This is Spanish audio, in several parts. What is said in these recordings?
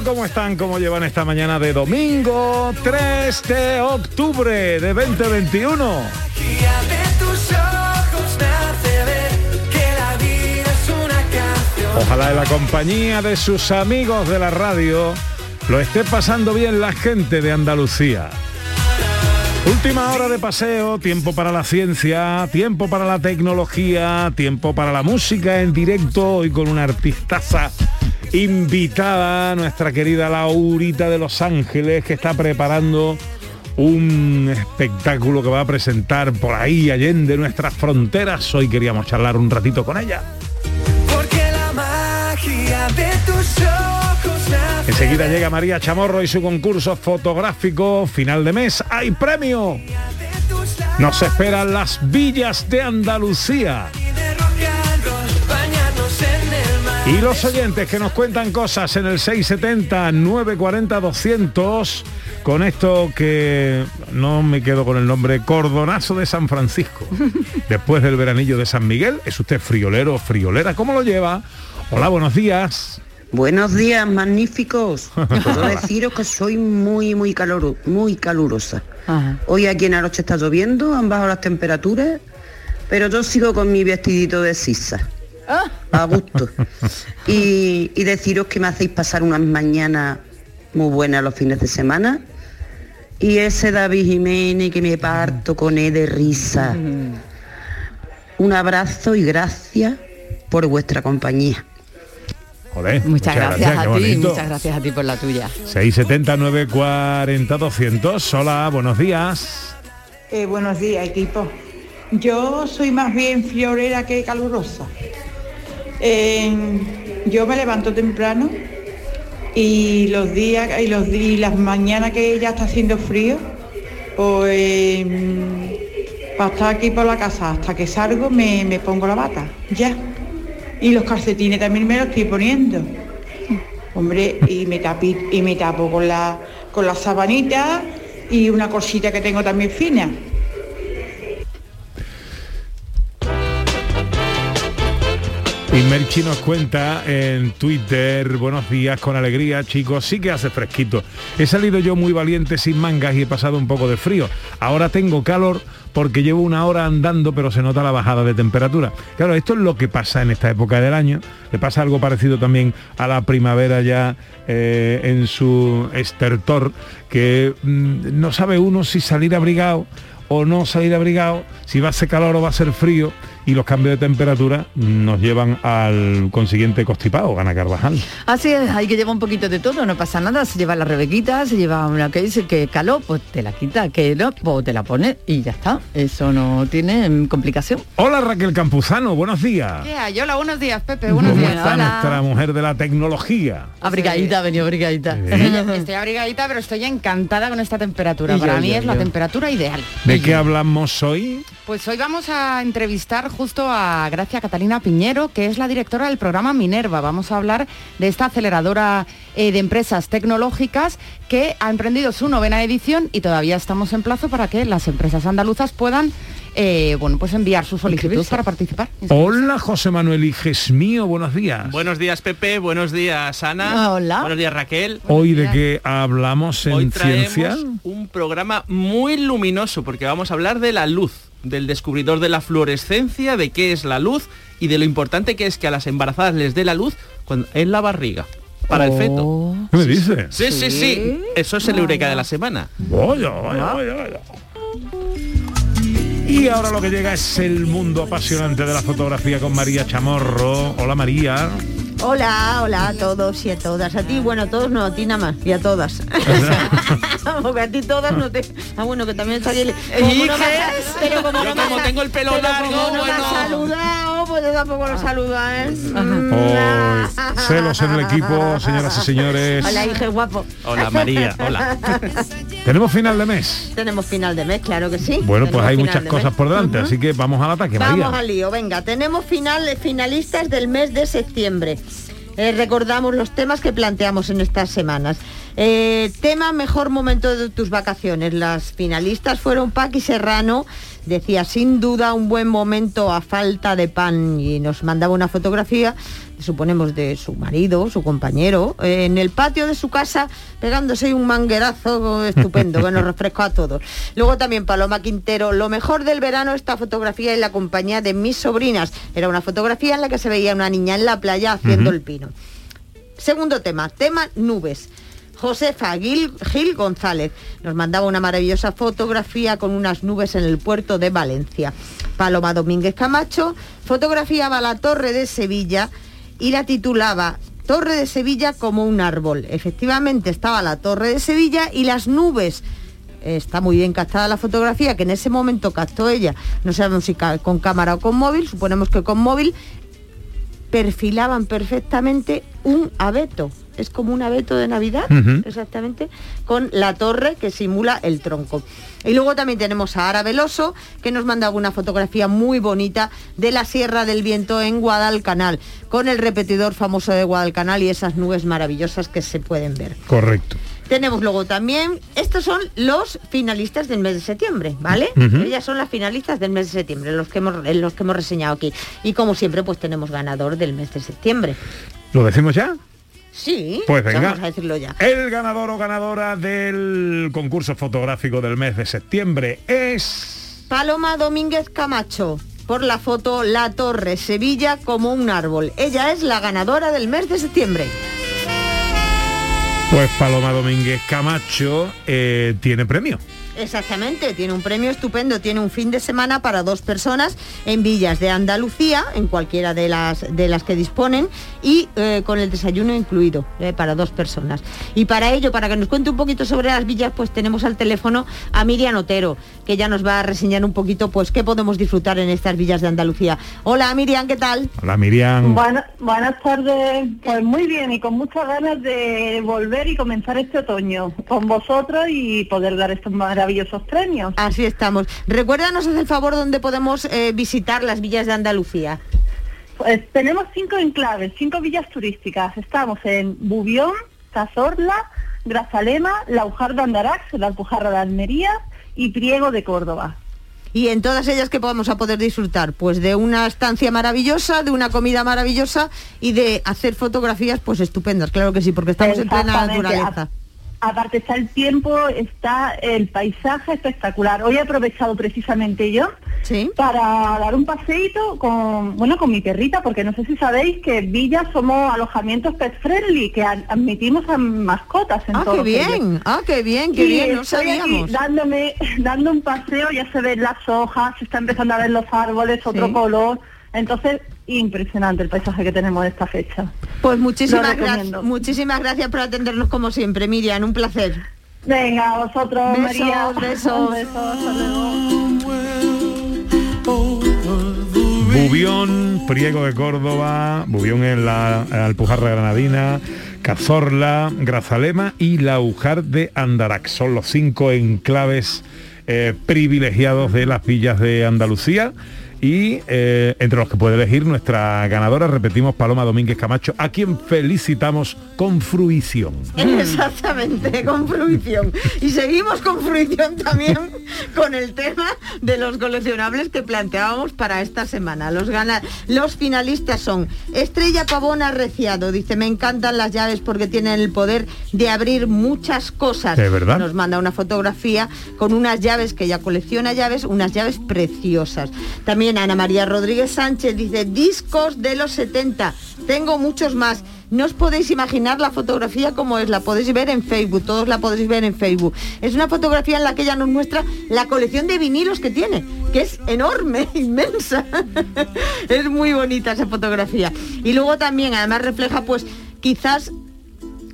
Tal? ¿Cómo están? ¿Cómo llevan esta mañana de domingo 3 de octubre de 2021? magia de tus ojos me hace ver que la vida es una canción. Ojalá en la compañía de sus amigos de la radio lo esté pasando bien la gente de Andalucía. Última hora de paseo, tiempo para la ciencia, tiempo para la tecnología, tiempo para la música en directo hoy con una artistaza invitada, nuestra querida Laurita de Los Ángeles, que está preparando un espectáculo que va a presentar por ahí, allende nuestras fronteras. Hoy queríamos charlar un ratito con ella. Porque la magia de tus ojos Enseguida llega María Chamorro y su concurso fotográfico final de mes. ¡Hay premio! Nos esperan las villas de Andalucía. Y los oyentes que nos cuentan cosas en el 670-940-200 con esto que no me quedo con el nombre, Cordonazo de San Francisco. Después del veranillo de San Miguel, ¿es usted friolero o friolera? ¿Cómo lo lleva? Hola, buenos días. Buenos días, magníficos. Puedo deciros que soy muy, muy caloro, muy calurosa. Hoy aquí en Aroche está lloviendo, han bajado las temperaturas, pero yo sigo con mi vestidito de sisa. A gusto. Y, y deciros que me hacéis pasar unas mañanas muy buenas los fines de semana. Y ese David Jiménez que me parto con él de risa. Un abrazo y gracias por vuestra compañía. Joder, Muchas, gracias, a ti, bonito. muchas gracias a ti por la tuya. 670-940-200. Hola, buenos días. Eh, buenos días, equipo. Yo soy más bien florera que calurosa. Eh, yo me levanto temprano y los días y los y las mañanas que ya está haciendo frío, pues para estar aquí por la casa hasta que salgo me, me pongo la bata, ya. Y los calcetines también me los estoy poniendo. Hombre, y me tapi- y me tapo con la con la sabanita y una cosita que tengo también fina. Y Merchi nos cuenta en Twitter, buenos días, con alegría, chicos, sí que hace fresquito. He salido yo muy valiente sin mangas y he pasado un poco de frío. Ahora tengo calor porque llevo una hora andando, pero se nota la bajada de temperatura. Claro, esto es lo que pasa en esta época del año. Le pasa algo parecido también a la primavera ya eh, en su estertor, que mm, no sabe uno si salir abrigado o no salir abrigado, si va a ser calor o va a ser frío, y los cambios de temperatura nos llevan al consiguiente constipado, Gana Carvajal. Así es, hay que llevar un poquito de todo, no pasa nada, se lleva la rebequita, se lleva una que dice que calor, pues te la quita, que no, pues te la pone y ya está, eso no tiene complicación. Hola Raquel Campuzano, buenos días. ¿Qué hay? Hola, buenos días, Pepe. Buenos ¿Cómo días. está Hola. nuestra mujer de la tecnología? Abrigadita, venido abrigadita. Estoy abrigadita, pero estoy encantada con esta temperatura. Y yo, Para mí yo, es la temperatura ideal. ¿De qué hablamos hoy? Pues hoy vamos a entrevistar justo a Gracia Catalina Piñero, que es la directora del programa Minerva. Vamos a hablar de esta aceleradora eh, de empresas tecnológicas que ha emprendido su novena edición y todavía estamos en plazo para que las empresas andaluzas puedan eh, bueno, pues enviar su solicitud para participar. Hola José Manuel Iges mío, buenos días. Buenos días Pepe, buenos días Ana. Hola. Buenos días Raquel. Hoy de qué hablamos en Hoy traemos ciencia. un programa muy luminoso porque vamos a hablar de la luz, del descubridor de la fluorescencia, de qué es la luz y de lo importante que es que a las embarazadas les dé la luz cuando, en la barriga. para el feto. ¿Qué me dice? Sí, sí, sí. Eso es el eureka de la semana. Vaya, vaya, vaya, vaya. Y ahora lo que llega es el mundo apasionante de la fotografía con María Chamorro. Hola María. Hola, hola a todos y a todas. A ti, bueno, a todos no, a ti nada más. Y a todas. Porque a ti todas no te... Ah, bueno, que también está bien... Pero como Yo no como tengo el pelo pero largo, como no me bueno. saludado, pues yo tampoco lo saluda, ¿eh? Oh, celos en el equipo, señoras y señores. Hola, hijo guapo. Hola María, hola. Tenemos final de mes. Tenemos final de mes, claro que sí. Bueno, pues hay muchas cosas mes. por delante, así que vamos al ataque, Vamos María. al lío, venga, tenemos final, finalistas del mes de septiembre. Eh, recordamos los temas que planteamos en estas semanas. Eh, tema mejor momento de tus vacaciones. Las finalistas fueron Paqui Serrano, decía sin duda un buen momento a falta de pan y nos mandaba una fotografía, suponemos de su marido, su compañero, eh, en el patio de su casa pegándose un manguerazo estupendo que nos refrescó a todos. Luego también Paloma Quintero, lo mejor del verano esta fotografía en la compañía de mis sobrinas. Era una fotografía en la que se veía una niña en la playa haciendo el pino. Segundo tema, tema nubes. Josefa Gil, Gil González nos mandaba una maravillosa fotografía con unas nubes en el puerto de Valencia. Paloma Domínguez Camacho fotografiaba la torre de Sevilla y la titulaba Torre de Sevilla como un árbol. Efectivamente estaba la torre de Sevilla y las nubes está muy bien captada la fotografía que en ese momento captó ella, no sabemos si con cámara o con móvil, suponemos que con móvil, perfilaban perfectamente un abeto. Es como un abeto de Navidad, exactamente, con la torre que simula el tronco. Y luego también tenemos a Ara Veloso, que nos mandaba una fotografía muy bonita de la Sierra del Viento en Guadalcanal, con el repetidor famoso de Guadalcanal y esas nubes maravillosas que se pueden ver. Correcto. Tenemos luego también, estos son los finalistas del mes de septiembre, ¿vale? Ellas son las finalistas del mes de septiembre, los que hemos, los que hemos reseñado aquí. Y como siempre, pues tenemos ganador del mes de septiembre. ¿Lo decimos ya? Sí, Pues venga. vamos a decirlo ya. El ganador o ganadora del concurso fotográfico del mes de septiembre es... Paloma Domínguez Camacho, por la foto La Torre, Sevilla como un árbol. Ella es la ganadora del mes de septiembre. Pues Paloma Domínguez Camacho eh, tiene premio. Exactamente, tiene un premio estupendo, tiene un fin de semana para dos personas en villas de Andalucía, en cualquiera de las de las que disponen, y eh, con el desayuno incluido eh, para dos personas. Y para ello, para que nos cuente un poquito sobre las villas, pues tenemos al teléfono a Miriam Otero, que ya nos va a reseñar un poquito pues qué podemos disfrutar en estas villas de Andalucía. Hola Miriam, ¿qué tal? Hola Miriam. Buena- buenas tardes, pues muy bien y con muchas ganas de volver y comenzar este otoño con vosotros y poder dar estos maravillosos premios. Así estamos. Recuérdanos, el favor, dónde podemos eh, visitar las villas de Andalucía. Pues tenemos cinco enclaves, cinco villas turísticas. Estamos en Bubión, Cazorla, Grazalema, Laujar de Andarax, La Alpujarra de Almería y Priego de Córdoba. Y en todas ellas que podamos a poder disfrutar, pues de una estancia maravillosa, de una comida maravillosa y de hacer fotografías pues estupendas, claro que sí, porque estamos en plena naturaleza. Aparte está el tiempo, está el paisaje espectacular. Hoy he aprovechado precisamente yo para dar un paseíto con, bueno, con mi perrita, porque no sé si sabéis que Villa somos alojamientos pet friendly, que ad- admitimos a mascotas en Ah, todos qué bien, ah, qué bien, qué Y bien, no estoy aquí sabíamos. dándome, dando un paseo, ya se ven las hojas, se está empezando a ver los árboles, otro Sí. color. Entonces, impresionante el paisaje que tenemos de esta fecha. Pues muchísimas gracias, muchísimas gracias por atendernos como siempre, Miriam, un placer. Venga, a vosotros, Besos, María. besos. Un beso, hasta luego. Bubión, Priego de Córdoba, Bubión en la Alpujarra Granadina, Cazorla, Grazalema y Laujar de Andarax. Son los cinco enclaves eh, privilegiados de las villas de Andalucía. Y eh, entre los que puede elegir nuestra ganadora, repetimos, Paloma Domínguez Camacho, a quien felicitamos con fruición. Exactamente, con fruición. Y seguimos con fruición también con el tema de los coleccionables que planteábamos para esta semana. Los, gana los finalistas son Estrella Pavona Reciado, dice, me encantan las llaves porque tienen el poder de abrir muchas cosas. ¿De verdad? Nos manda una fotografía con unas llaves que ella colecciona llaves, unas llaves preciosas. También Ana María Rodríguez Sánchez dice, discos de los 70, tengo muchos más. No os podéis imaginar la fotografía como es, la podéis ver en Facebook, todos la podéis ver en Facebook. Es una fotografía en la que ella nos muestra la colección de vinilos que tiene, que es enorme, inmensa. es muy bonita esa fotografía. Y luego también, además refleja pues quizás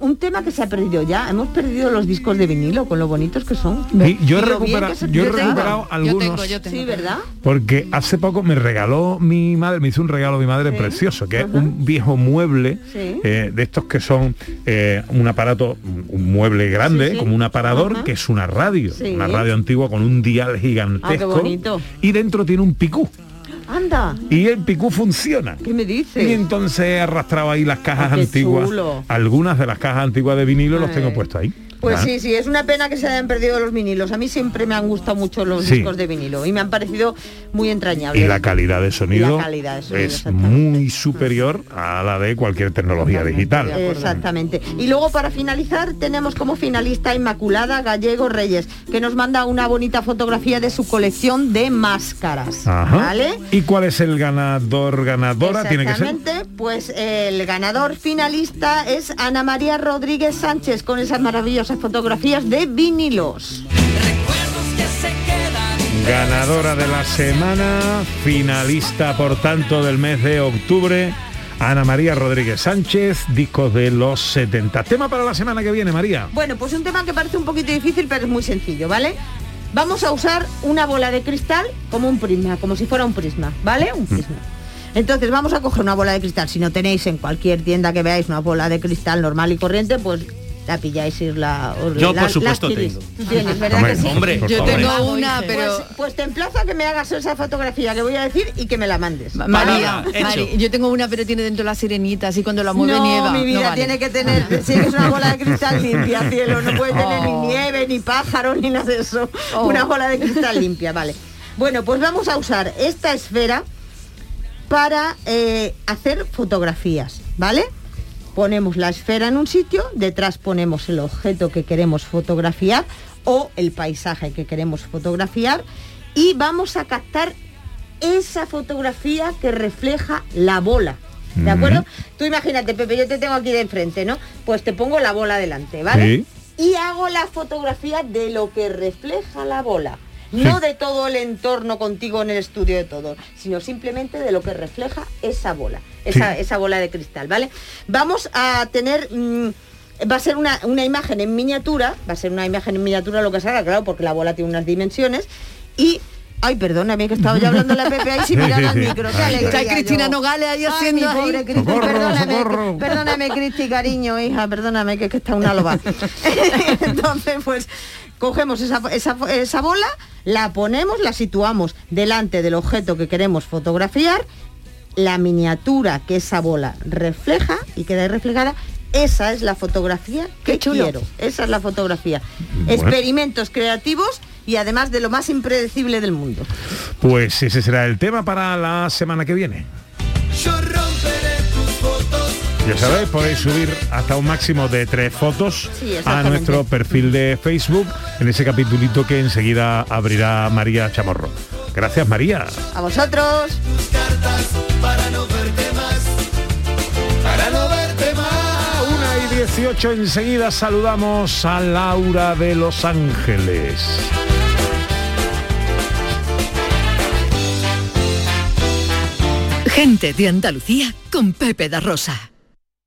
un tema que se ha perdido ya. Hemos perdido los discos de vinilo con lo bonitos que son. Sí, yo he, Y lo recupera- bien que se- yo he tengo. recuperado algunos Sí, ¿verdad? porque hace poco me regaló mi madre, me hizo un regalo mi madre precioso, que es un viejo mueble Sí. eh, de estos que son eh, un aparato, un mueble grande, Sí, sí. como un aparador, Ajá. que es una radio, Sí. una radio antigua con un dial Ah, qué gigantesco. bonito. y dentro tiene un picú. Anda. Y el picú funciona. ¿Qué me dices? Y entonces he arrastrado ahí las cajas Ah, antiguas. chulo. Algunas de las cajas antiguas de vinilo los tengo puestos ahí. Pues sí, sí, es una pena que se hayan perdido los vinilos. A mí siempre me han gustado mucho los Sí. discos de vinilo y me han parecido muy entrañables. Y la calidad de sonido, calidad de sonido, es muy superior a la de cualquier tecnología digital. Exactamente. Y luego para finalizar tenemos como finalista Inmaculada Gallego Reyes, que nos manda una bonita fotografía de su colección de máscaras. Ajá. ¿Vale? ¿Y cuál es el ganador, ganadora? Tiene que ser. Exactamente, pues el ganador finalista es Ana María Rodríguez Sánchez con esas maravillosas fotografías de vinilos. Ganadora de la semana, finalista por tanto del mes de octubre, Ana María Rodríguez Sánchez, discos de los 70. Tema para la semana que viene, María. Bueno, pues un tema que parece un poquito difícil, pero es muy sencillo, ¿vale? Vamos a usar una bola de cristal como un prisma, como si fuera un prisma, ¿vale? Un prisma. Entonces vamos a coger una bola de cristal. Si no tenéis en cualquier tienda que veáis una bola de cristal normal y corriente, pues la pilláis y la... os- Yo, la- por supuesto, tengo. Tú tienes, ¿verdad Hombre, que sí? hombre, por Yo favor. tengo una, Pues- pero... Pues, te emplazo a que me hagas esa fotografía que voy a decir y que me la mandes. María. María, yo tengo una, pero tiene dentro la sirenita, así cuando la mueve no, nieva. mi vida no vale. tiene que tener, sí que es una bola de cristal limpia, cielo, no puede tener Oh. ni nieve, ni pájaros, ni nada de eso. Oh. Una bola de cristal limpia, vale. Bueno, pues vamos a usar esta esfera para eh, hacer fotografías, ¿vale? Ponemos la esfera en un sitio, detrás ponemos el objeto que queremos fotografiar o el paisaje que queremos fotografiar y vamos a captar esa fotografía que refleja la bola. ¿De acuerdo? Tú imagínate, Pepe, yo te tengo aquí de enfrente, ¿no? Pues te pongo la bola delante, ¿vale? Sí. Y hago la fotografía de lo que refleja la bola. No de todo el entorno contigo en el estudio de todo, sino simplemente de lo que refleja esa bola, esa, Sí. esa bola de cristal, ¿vale? Vamos a tener... mm, va a ser una, una imagen en miniatura, va a ser una imagen en miniatura lo que salga, claro, porque la bola tiene unas dimensiones. Y... Ay, perdóname que estaba ya hablando la Pepe ahí sin mirar al micro. qué Ay, alegría Está Cristina yo. Nogales ahí Ay, haciendo mi ahí. pobre Cristi, Socorro, perdóname, socorro. perdóname, Cristi, cariño, hija, perdóname, que, que está una loba. Entonces, pues, cogemos esa, esa, esa bola, la ponemos, la situamos delante del objeto que queremos fotografiar, la miniatura que esa bola refleja y queda ahí reflejada, esa es la fotografía que quiero. Esa es la fotografía. Bueno. Experimentos creativos y además de lo más impredecible del mundo. Pues ese será el tema para la semana que viene. Ya sabéis, podéis subir hasta un máximo de tres fotos Sí, a nuestro perfil de Facebook en ese capitulito que enseguida abrirá María Chamorro. Gracias María. A vosotros. Tus cartas para no verte más. Para no verte más. Una y 18 enseguida saludamos a Laura de Los Ángeles. Gente de Andalucía con Pepe da Rosa.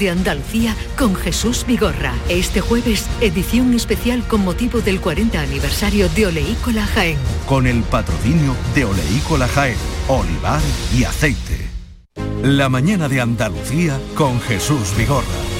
de Andalucía con Jesús Vigorra. Este jueves, edición especial con motivo del 40 aniversario de Oleícola Jaén. Con el patrocinio de Oleícola Jaén, olivar y aceite. La mañana de Andalucía con Jesús Vigorra.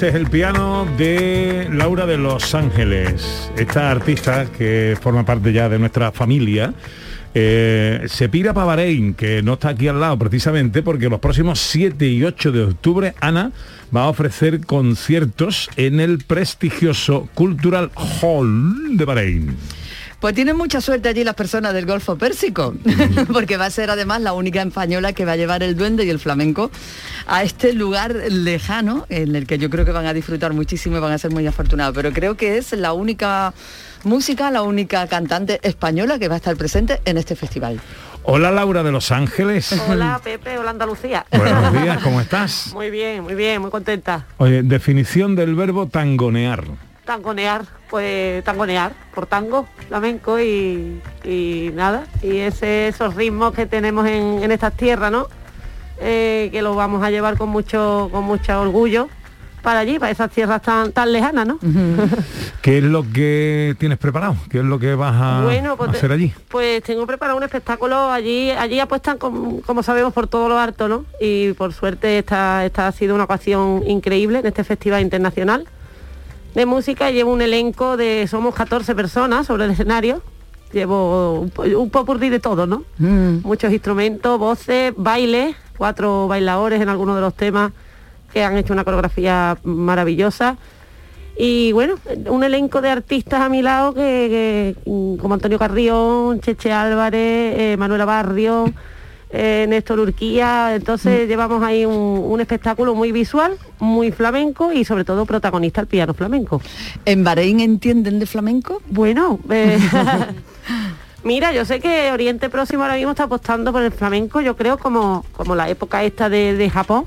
Este es el piano de Laura de Los Ángeles. Esta artista que forma parte ya de nuestra familia. eh, se pira para Bahrein, que no está aquí al lado precisamente porque los próximos 7 y 8 de octubre Ana va a ofrecer conciertos en el prestigioso Cultural Hall de Bahrein. Pues tienen mucha suerte allí las personas del Golfo Pérsico, porque va a ser además la única española que va a llevar el duende y el flamenco a este lugar lejano, en el que yo creo que van a disfrutar muchísimo y van a ser muy afortunados. Pero creo que es la única música, la única cantante española que va a estar presente en este festival. Hola Laura de Los Ángeles. Hola Pepe, hola Andalucía. Buenos días, ¿cómo estás? Muy bien, muy bien, muy contenta. Oye, definición del verbo tangonear. Tangonear, pues tangonear, por tango, flamenco y, y nada. Y ese, esos ritmos que tenemos en, en estas tierras, ¿no? Eh, que los vamos a llevar con mucho, con mucho orgullo para allí, para esas tierras tan, tan lejanas, ¿no? ¿Qué es lo que tienes preparado? ¿Qué es lo que vas a Bueno, pues, hacer allí? Pues tengo preparado un espectáculo allí, allí apuestan com- como sabemos por todo lo harto, ¿no? Y por suerte esta, esta ha sido una ocasión increíble en este festival internacional de música. Llevo un elenco de, somos 14 personas sobre el escenario. Llevo un, un popurrí de todo, ¿no? Muchos instrumentos, voces, bailes, cuatro bailadores en algunos de los temas que han hecho una coreografía maravillosa. Y bueno, un elenco de artistas a mi lado que, que, mm, como Antonio Carrión, Cheche Álvarez, eh, Manuela Barrio, eh, Néstor Urquía. Entonces llevamos ahí un, un espectáculo muy visual, muy flamenco y sobre todo protagonista el piano flamenco. ¿En Bahrein entienden de flamenco? Bueno, eh, mira, yo sé que Oriente Próximo ahora mismo está apostando por el flamenco, yo creo como, como la época esta de, de Japón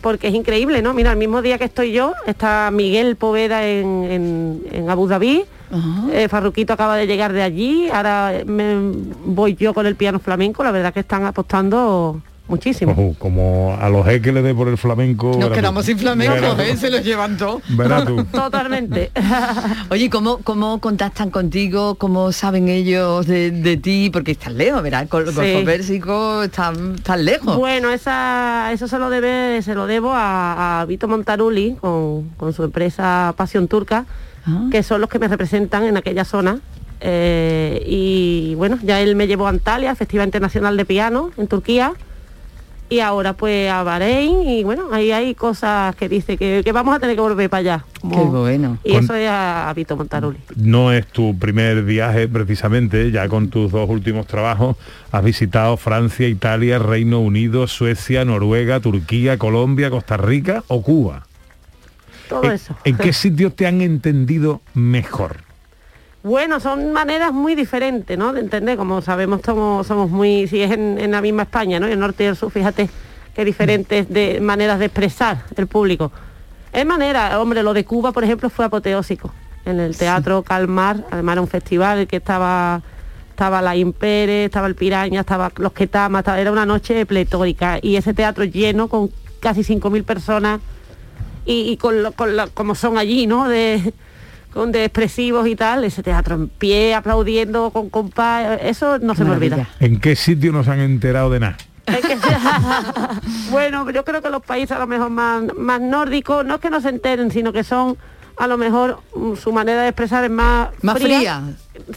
porque es increíble, ¿no? Mira, el mismo día que estoy yo, está Miguel Poveda en, en- en Abu Dhabi, eh, Farruquito acaba de llegar de allí, ahora me- voy yo con el piano flamenco, la verdad que están apostando muchísimo. Ojo, como a los que le dé por el flamenco. Nos tú. quedamos sin flamenco. ¿eh? Se los llevan todo. Verás tú. Totalmente. Oye, ¿cómo, ¿cómo contactan contigo? ¿Cómo saben ellos de, de ti? Porque están lejos, ¿verdad? Con el Sí. Pérsico están, están lejos. Bueno, esa, eso se lo debe, se lo debo a, a Vito Montarulli con, con su empresa Pasión Turca, que son los que me representan en aquella zona. Eh, y bueno, ya él me llevó a Antalya, Festival Internacional de Piano en Turquía. Y ahora pues a Bahrein y bueno, ahí hay cosas que dice que, que vamos a tener que volver para allá. como- Qué bueno. Y eso es a, a Vito Montarulli. No es tu primer viaje precisamente, ya con tus dos últimos trabajos has visitado Francia, Italia, Reino Unido, Suecia, Noruega, Turquía, Colombia, Costa Rica o Cuba. Todo ¿En, eso. ¿En qué sitio te han entendido mejor? Bueno, son maneras muy diferentes, ¿no? De entender, como sabemos, somos, somos muy, si es en, en la misma España, ¿no? Y el norte y el sur, fíjate qué diferentes de maneras de expresar el público. Es manera, hombre, lo de Cuba, por ejemplo, fue apoteósico. en el Teatro Calmar, además era un festival en que estaba estaba la Impere, estaba el Piraña, estaba los Ketama, estaba- era una noche pletórica y ese teatro lleno con casi 5.000 personas y, y con, lo- con la- como son allí, ¿no? De, con de expresivos y tal, ese teatro en pie, aplaudiendo con compás, eso no se me olvida. ¿En qué sitio nos han enterado de nada? bueno, yo creo que los países a lo mejor más, más nórdicos, no es que no se enteren, sino que son a lo mejor mm, su manera de expresar es más, Más fría.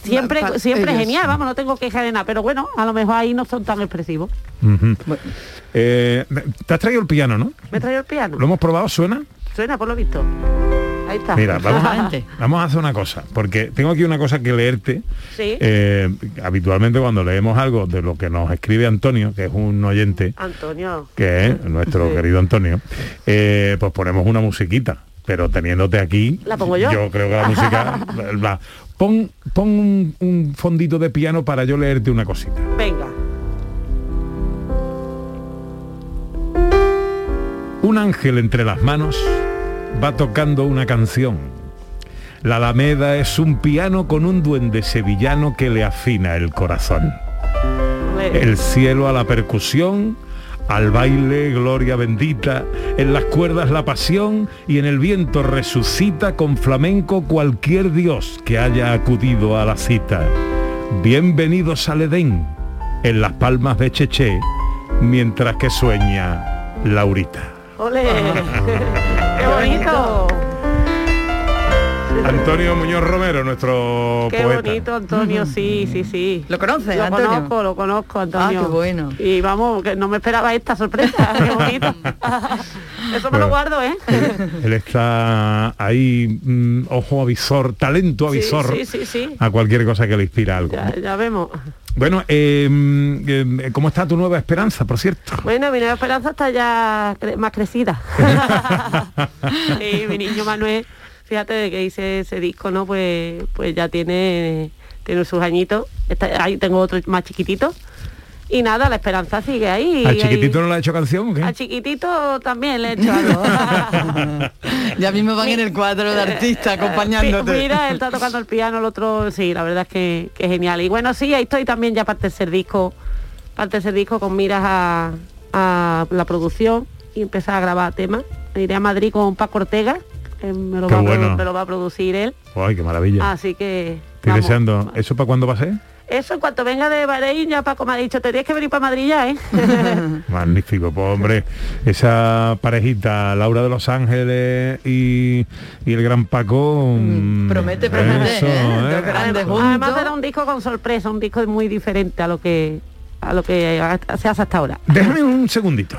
Siempre, Pa- siempre ellos. genial, vamos, no tengo queja de nada, pero bueno, a lo mejor ahí no son tan expresivos. Eh, te has traído el piano, ¿no? ¿Me traigo el piano? ¿Lo hemos probado? ¿Suena? Suena por lo visto. Ahí está. Mira, vamos a, vamos a hacer una cosa, porque tengo aquí una cosa que leerte. Sí. Eh, habitualmente cuando leemos algo de lo que nos escribe Antonio, que es un oyente, Antonio. que es nuestro Sí. querido Antonio, eh, pues ponemos una musiquita. Pero teniéndote aquí, ¿La pongo yo? creo que la música... va. Pon, pon un, un fondito de piano para yo leerte una cosita. Venga. Un ángel entre las manos va tocando una canción. La Alameda es un piano con un duende sevillano que le afina el corazón. El cielo a la percusión, al baile gloria bendita, en las cuerdas la pasión y en el viento resucita con flamenco cualquier dios que haya acudido a la cita. Bienvenidos al Edén, en las palmas de Cheche, mientras que sueña Laurita. ¡Ole! ¡Qué bonito! Antonio Muñoz Romero, nuestro Qué poeta. bonito, Antonio, sí, sí, sí. ¿Lo conoces, Lo Antonio? conozco, lo conozco, Antonio. Ah, qué bueno. Y vamos, que no me esperaba esta sorpresa, qué bonito. Eso me lo guardo, ¿eh? Él está ahí, mm, ojo avisor, talento avisor sí, sí, sí. a cualquier cosa que le inspira algo. Ya, ya vemos. Bueno, eh, mm, eh, ¿cómo está tu nueva esperanza, por cierto? Bueno, mi nueva esperanza está ya cre- más crecida. Sí, mi niño Manuel, fíjate de que hice ese disco, ¿no? Pues, pues ya tiene, tiene sus añitos. Está- ahí tengo otro más chiquitito. Y nada, la esperanza sigue ahí. ¿Al chiquitito ahí- no le ha hecho canción o qué? Al chiquitito también le he hecho algo. Ya mismo van en el cuadro de artista acompañándote. Mi- Mira, él está tocando el piano, el otro, sí, la verdad es que, que genial. Y bueno, sí, ahí estoy también ya para el tercer disco, para el tercer disco con miras a, a la producción y empezar a grabar temas. Me iré a Madrid con Paco Ortega, que me lo, Qué va, a bueno. me lo va a producir él. Ay, qué maravilla. Así que Estoy vamos. deseando. ¿Eso para cuándo va a ser? eso en cuanto venga de Bahrein ya Paco me ha dicho, tenías que venir para Madrid ya, ¿eh? Magnífico, pues hombre, esa parejita, Laura de Los Ángeles y, y el gran Paco. mm, Promete, promete, eso, ¿eh? ¿eh? Además juntos. era un disco con sorpresa, un disco muy diferente a lo que a lo que se hace hasta ahora. Déjame un segundito.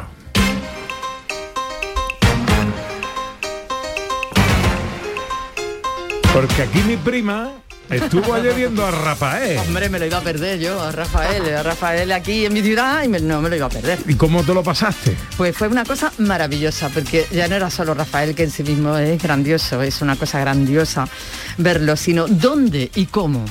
Porque aquí mi prima estuvo ayer viendo a Rafael. Hombre, me lo iba a perder yo, a Rafael, a Rafael aquí en mi ciudad y me- no me lo iba a perder. ¿Y cómo te lo pasaste? Pues fue una cosa maravillosa, porque ya no era solo Rafael, que en sí mismo es grandioso, es una cosa grandiosa verlo, sino dónde y cómo.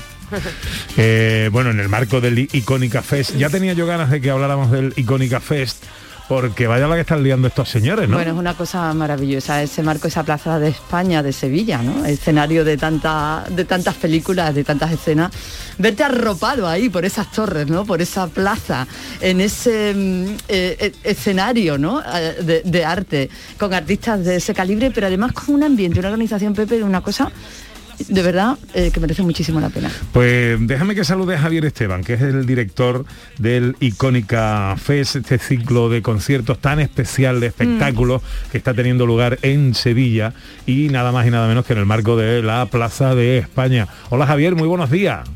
Eh, bueno, en el marco del Icónica Fest. Ya tenía yo ganas de que habláramos del Icónica Fest, porque vaya la que están liando estos señores, ¿no? Bueno, es una cosa maravillosa, ese marco, esa plaza de España, de Sevilla, ¿no? Escenario de, tanta, de tantas películas, de tantas escenas. Verte arropado ahí por esas torres, ¿no? Por esa plaza, en ese mm, eh, eh, escenario, ¿no? Eh, De, de arte, con artistas de ese calibre, pero además con un ambiente, una organización, Pepe, una cosa de verdad eh, que merece muchísimo la pena. Pues déjame que salude a Javier Esteban, que es el director del Icónica Fest, este ciclo de conciertos tan especial de espectáculos que está teniendo lugar en Sevilla y nada más y nada menos que en el marco de la Plaza de España. Hola Javier, muy buenos días.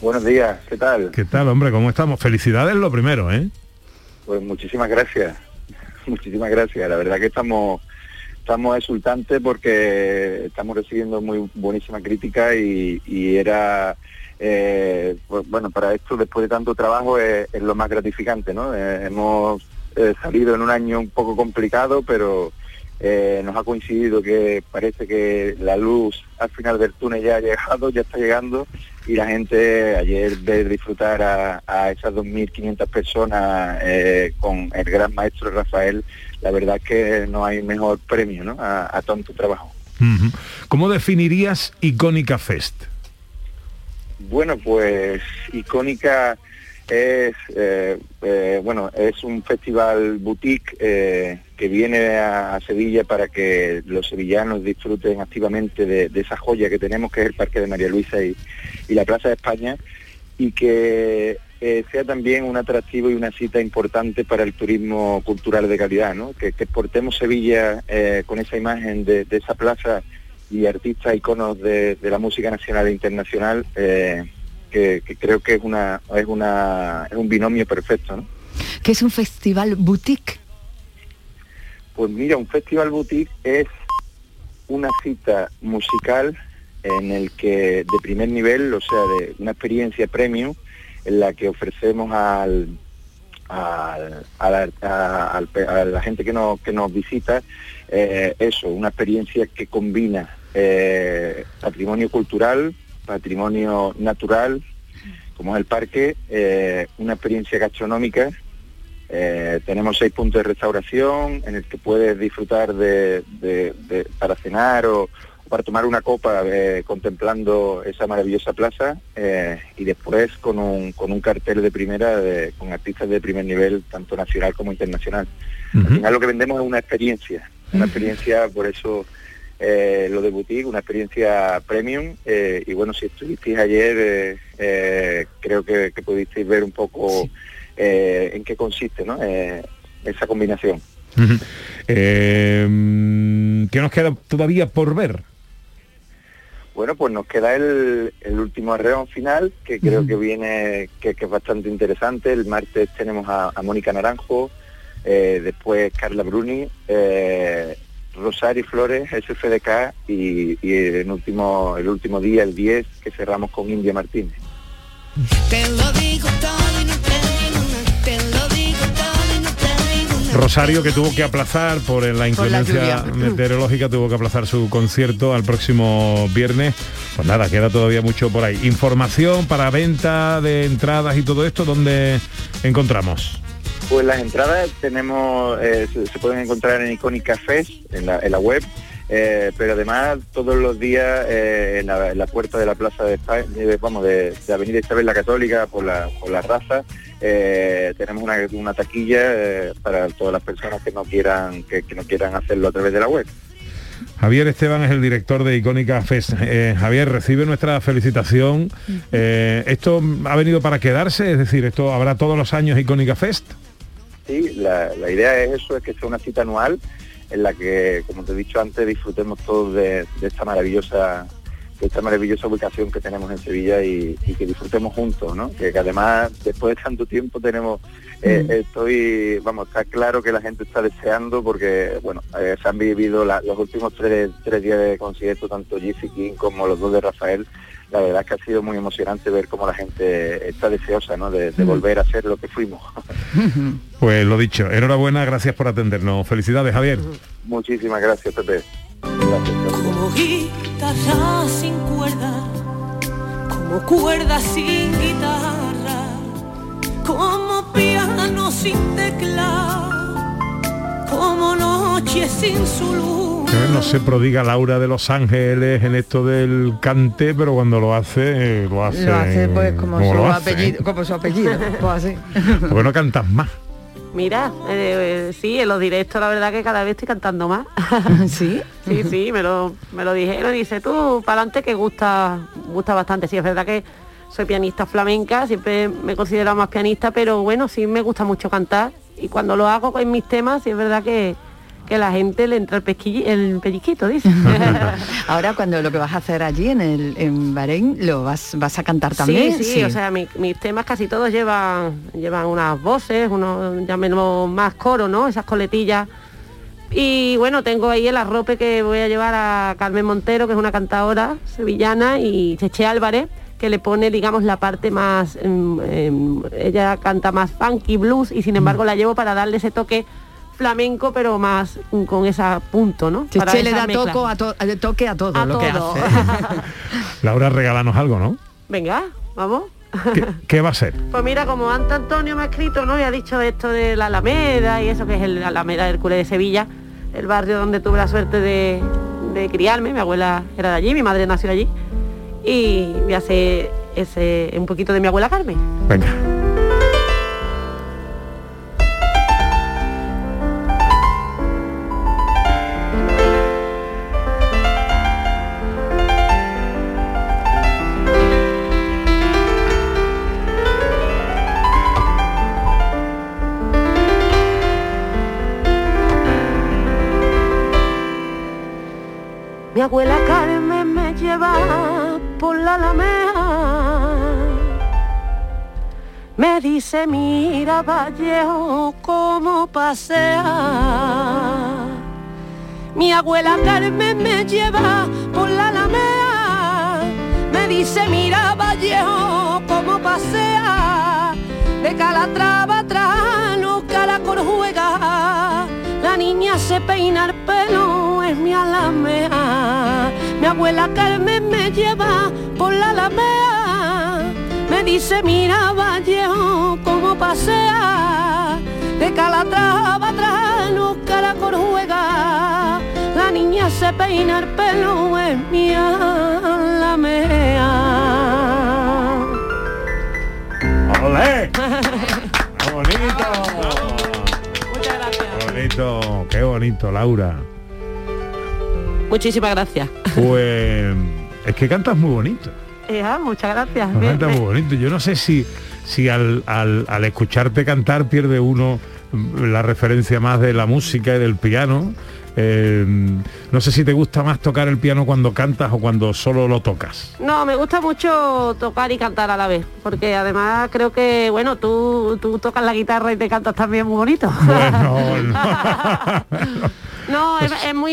Buenos días, ¿qué tal? ¿Qué tal, hombre? ¿Cómo estamos? Felicidades lo primero, ¿eh? Pues muchísimas gracias, muchísimas gracias. La verdad que estamos estamos exultantes porque estamos recibiendo muy buenísima crítica y, era eh, pues, bueno para esto después de tanto trabajo es, lo más gratificante, ¿no? Eh, hemos eh, salido en un año un poco complicado, pero nos ha coincidido que parece que la luz al final del túnel ya ha llegado, ya está llegando y la gente ayer ver disfrutar a, a esas 2.500 personas con el gran maestro Rafael, la verdad es que no hay mejor premio ¿no? a, a tanto trabajo. ¿Cómo definirías Icónica Fest? Bueno, pues icónica es eh, eh, bueno es un festival boutique eh, que viene a, a Sevilla para que los sevillanos disfruten activamente de, de esa joya que tenemos que es el Parque de María Luisa y, y la Plaza de España y que eh, sea también un atractivo y una cita importante para el turismo cultural de calidad, ¿no? que, que exportemos Sevilla eh, con esa imagen de, de esa plaza y artistas iconos de, de la música nacional e internacional eh, que, que creo que es una es una es un binomio perfecto ¿no? Que es un festival boutique. Pues mira, un festival boutique es una cita musical en el que de primer nivel, o sea, de una experiencia premium en la que ofrecemos al, al- a, la, gente que nos, que nos visita eh, eso, una experiencia que combina eh, patrimonio cultural, patrimonio natural, como es el parque, eh, una experiencia gastronómica tenemos seis puntos de restauración en el que puedes disfrutar de, para cenar o para tomar una copa eh, contemplando esa maravillosa plaza eh, y después con un, con un cartel de primera de- con artistas de primer nivel, tanto nacional como internacional. Al final lo que vendemos es una experiencia, una experiencia, por eso eh, lo de boutique, una experiencia premium y bueno, si estuvisteis ayer creo que, que pudisteis ver un poco en qué consiste ¿no? Esa combinación. Eh, mm, ¿Qué nos queda todavía por ver? Bueno, pues nos queda el, el último arreón final, que creo que viene, que, que es bastante interesante. El martes tenemos a, a Mónica Naranjo, eh, después Carla Bruni, eh, Rosario Flores, SFDK y, y el último, el último día, el 10, que cerramos con India Martínez. Te lo digo todo y no Rosario que tuvo que aplazar por la Por la inclemencia lluvia. meteorológica tuvo que aplazar su concierto al próximo viernes. Pues nada, queda todavía mucho por ahí. Información para venta de entradas y todo esto, ¿dónde encontramos? Pues las entradas tenemos, eh, se, se pueden encontrar en Icónica Fest, en la, en la web, eh, pero además todos los días eh, en, la, en la puerta de la Plaza de España, vamos, de, de Avenida Isabel la Católica por la, por la raza, eh, tenemos una, una taquilla eh, para todas las personas que no quieran, que, que no quieran hacerlo a través de la web. Javier Esteban es el director de Icónica Fest. Eh, Javier, recibe nuestra felicitación. Eh, ¿Esto ha venido para quedarse? Es decir, ¿esto habrá todos los años Icónica Fest? Sí, la, la idea es eso, es que sea una cita anual en la que, como te he dicho antes, disfrutemos todos de, de esta maravillosa de esta maravillosa ubicación que tenemos en Sevilla y, y que disfrutemos juntos, ¿no? Que, que además, después de tanto tiempo tenemos, eh, estoy, vamos, está claro que la gente está deseando porque, bueno, eh, se han vivido la- los últimos tres, tres días de concierto, tanto Jesse King como los dos de Rafael, la verdad es que ha sido muy emocionante ver cómo la gente está deseosa, ¿no? De, de volver a ser lo que fuimos. Pues lo dicho, enhorabuena, gracias por atendernos. Felicidades, Javier. Muchísimas gracias, Pepe. Como guitarra sin cuerda, como cuerda sin guitarra, como piano sin tecla, como noche sin su luz. Eh, No se prodiga Laura de Los Ángeles en esto del cante, pero cuando lo hace, eh, lo hace. Lo hace pues como, como su hace, apellido, ¿eh? como su apellido. pues así. ¿Por qué no cantas más? Mira, eh, eh, sí, en los directos la verdad que cada vez estoy cantando más. ¿Sí? Sí, sí, me lo, me lo dijeron y dice tú, para adelante que gusta, gusta bastante. Sí, es verdad que soy pianista flamenca, siempre me he considerado más pianista, pero bueno, sí me gusta mucho cantar. Y cuando lo hago en mis temas, sí es verdad que, que la gente le entra el, pesquilli- el pellizquito, dice. Ahora cuando lo que vas a hacer allí en el en Bahrein lo vas vas a cantar también. Sí, sí, o sea, mi- mis temas casi todos llevan, llevan unas voces, unos, llámenlo más coro, ¿no? Esas coletillas. Y bueno, tengo ahí el arrope que voy a llevar a Carmen Montero, que es una cantadora sevillana, y Cheche Álvarez, que le pone, digamos, la parte más... em, em, ella canta más funky, blues, y sin embargo la llevo para darle ese toque flamenco, pero más con ese punto, ¿no? Para Cheche le esa da toco a to- toque a todo A lo que todo. hace. Laura, regálanos algo, ¿no? Venga, vamos. ¿Qué, qué va a ser? Pues mira, como Ante Antonio me ha escrito, ¿no? Y ha dicho esto de la Alameda y eso que es el Alameda Hércules de Sevilla, el barrio donde tuve la suerte de, de criarme, mi abuela era de allí, mi madre nació allí, y voy a hacer ese, un poquito de mi abuela Carmen. Venga. Me dice, mira Vallejo, cómo pasea. Mi abuela Carmen me lleva por la alameda. Me dice, mira Vallejo, cómo pasea. De Calatrava atrás, no caracol juega. La niña se peina el pelo, es mi alamea. Mi abuela Carmen me lleva por la alamea. Me dice, mira Vallejo, cómo pasea. De Calatrava atrás, no caracol juega. La niña se peina el pelo, es mi alamea. ¡Olé! ¡Qué bonito! Qué bonito, qué bonito, Laura. Muchísimas gracias. Pues es que cantas muy bonito. Eh, ah, muchas gracias. Me- cantas me- muy bonito. Yo no sé si, si al, al- al escucharte cantar pierde uno mm, la referencia más de la música y del piano. Eh, no sé si te gusta más tocar el piano cuando cantas o cuando solo lo tocas. No, me gusta mucho tocar y cantar a la vez, porque además creo que, bueno, tú, tú tocas la guitarra y te cantas también muy bonito. No, es, es muy...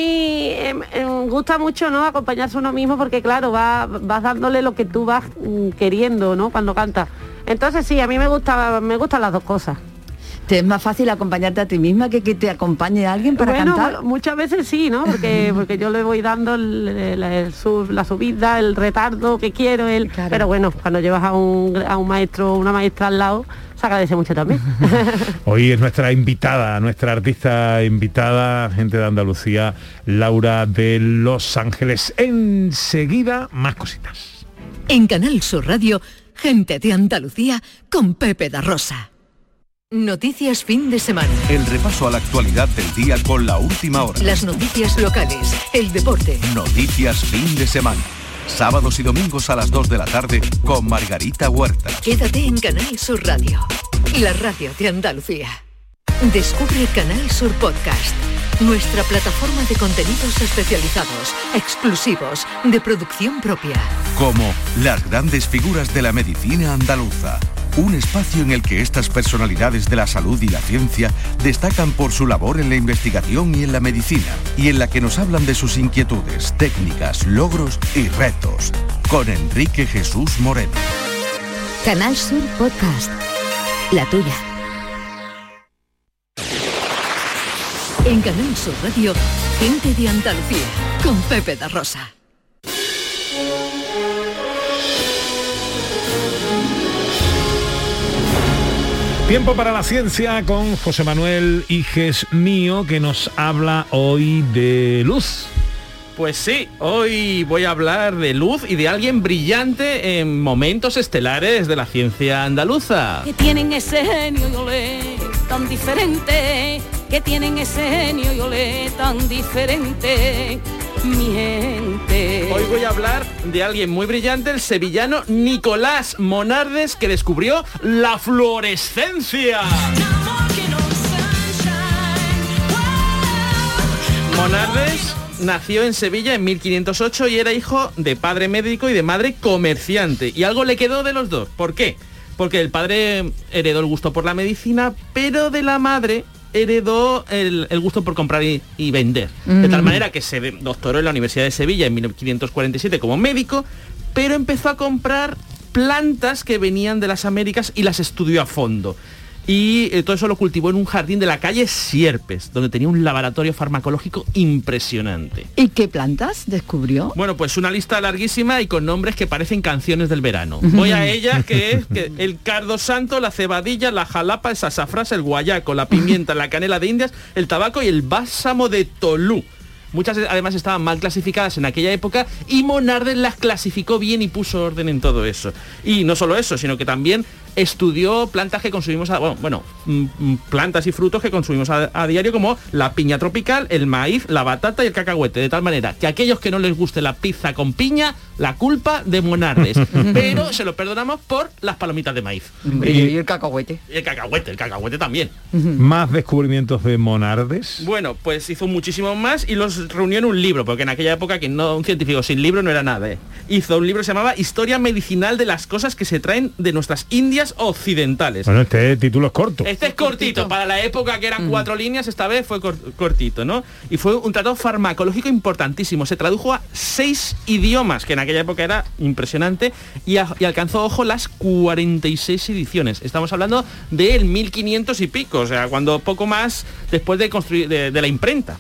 em, em, gusta mucho, ¿no? Acompañarse uno mismo porque, claro, va- vas dándole lo que tú vas mm, queriendo, ¿no? Cuando cantas. Entonces sí, a mí me gusta, me gustan las dos cosas. ¿Te es más fácil acompañarte a ti misma que que te acompañe alguien para bueno, cantar? mu- muchas veces sí, ¿no? Porque, porque yo le voy dando el- el- el sub- la subida, el retardo que quiero, el, pero bueno, cuando llevas a un, a un maestro o una maestra al lado, se agradece mucho también. Hoy es nuestra invitada, nuestra artista invitada, gente de Andalucía, Laura de Los Ángeles. Enseguida, más cositas. En Canal Sur Radio, gente de Andalucía con Pepe da Rosa. Noticias fin de semana. El repaso a la actualidad del día con la última hora. Las noticias locales, el deporte. Noticias fin de semana. Sábados y domingos a las 2 de la tarde con Margarita Huerta. Quédate en Canal Sur Radio, la radio de Andalucía. Descubre Canal Sur Podcast, nuestra plataforma de contenidos especializados, exclusivos, de producción propia. Como las grandes figuras de la medicina andaluza. Un espacio en el que estas personalidades de la salud y la ciencia destacan por su labor en la investigación y en la medicina, y en la que nos hablan de sus inquietudes, técnicas, logros y retos. Con Enrique Jesús Moreno. Canal Sur Podcast. La tuya. En Canal Sur Radio, gente de Andalucía, con Pepe da Rosa. Tiempo para la ciencia con José Manuel Iges Mío, que nos habla hoy de luz. Pues sí, hoy voy a hablar de luz y de alguien brillante en momentos estelares de la ciencia andaluza. que tienen ese genio y olé tan diferente, que tienen ese genio y olé tan diferente, Hoy voy a hablar de alguien muy brillante, el sevillano Nicolás Monardes, que descubrió la fluorescencia. Monardes nació en Sevilla en 1508 y era hijo de padre médico y de madre comerciante. Y algo le quedó de los dos. ¿Por qué? Porque el padre heredó el gusto por la medicina, pero de la madre heredó el, el gusto por comprar y, y vender. De tal Mm. manera que se doctoró en la Universidad de Sevilla en 1547 como médico, pero empezó a comprar plantas que venían de las Américas y las estudió a fondo. Y eh, todo eso lo cultivó en un jardín de la calle Sierpes, donde tenía un laboratorio farmacológico impresionante. ¿Y qué plantas descubrió? Bueno, pues una lista larguísima y con nombres que parecen canciones del verano. Voy a ella, que es que el cardo santo, la cebadilla, la jalapa, el sasafrás, el guayaco, la pimienta, la canela de indias, el tabaco y el bálsamo de Tolú. Muchas además estaban mal clasificadas en aquella época y Monardes las clasificó bien y puso orden en todo eso. Y no solo eso, sino que también estudió plantas que consumimos, a, bueno, bueno, mm, mm, plantas y frutos que consumimos a, a diario como la piña tropical, el maíz, la batata y el cacahuete, de tal manera que aquellos que no les guste la pizza con piña, la culpa de Monardes. Pero se lo perdonamos por las palomitas de maíz. Y, el cacahuete. Y el cacahuete, el cacahuete también. Más descubrimientos de Monardes. Bueno, pues hizo muchísimos más y los reunió en un libro, porque en aquella época que no un científico sin libro no era nada. ¿eh? Hizo un libro que se llamaba Historia medicinal de las cosas que se traen de nuestras Indias occidentales. Bueno, este título es corto. Este es cortito, para la época que eran cuatro líneas, esta vez fue cor- cortito, ¿no? Y fue un tratado farmacológico importantísimo. Se tradujo a seis idiomas, que en aquella época era impresionante, y, a- y alcanzó, ojo, las 46 ediciones. Estamos hablando del 1500 y pico, o sea, cuando poco más después de construir de, de la imprenta.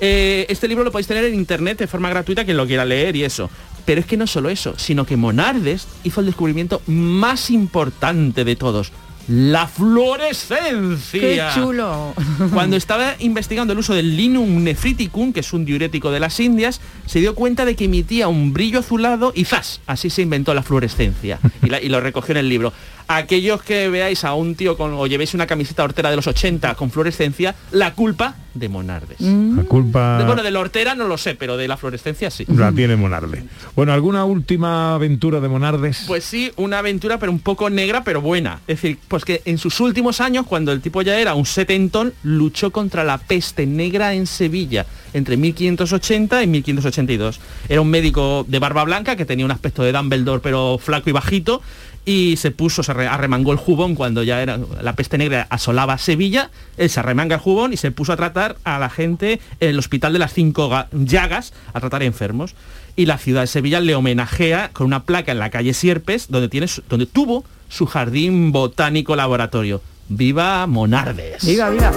Eh, este libro lo podéis tener en internet de forma gratuita quien lo quiera leer y eso. Pero es que no solo eso, sino que Monardes hizo el descubrimiento más importante de todos. La fluorescencia. ¡Qué chulo! Cuando estaba investigando el uso del linum nephriticum, que es un diurético de las Indias, se dio cuenta de que emitía un brillo azulado y ¡zas! Así se inventó la fluorescencia. Y, la- y lo recogió en el libro. Aquellos que veáis a un tío con, o llevéis una camiseta hortera de los 80 con fluorescencia, la culpa de Monardes. La culpa De- bueno, de la hortera no lo sé, pero de la fluorescencia sí. la tiene Monarde. Bueno, ¿alguna última aventura de Monardes? Pues sí, una aventura pero un poco negra pero buena. Es decir, pues que en sus últimos años, cuando el tipo ya era un setentón, luchó contra la peste negra en Sevilla entre 1580 y 1582. Era un médico de barba blanca que tenía un aspecto de Dumbledore pero flaco y bajito y se puso, se arre- arremangó el jubón cuando ya era la peste negra asolaba Sevilla, él se arremanga el jubón y se puso a tratar a la gente en el hospital de las cinco ga- llagas, a tratar enfermos. Y la ciudad de Sevilla le homenajea con una placa en la calle Sierpes, donde, tiene donde tuvo su jardín botánico laboratorio. ¡Viva Monardes! Viva, viva.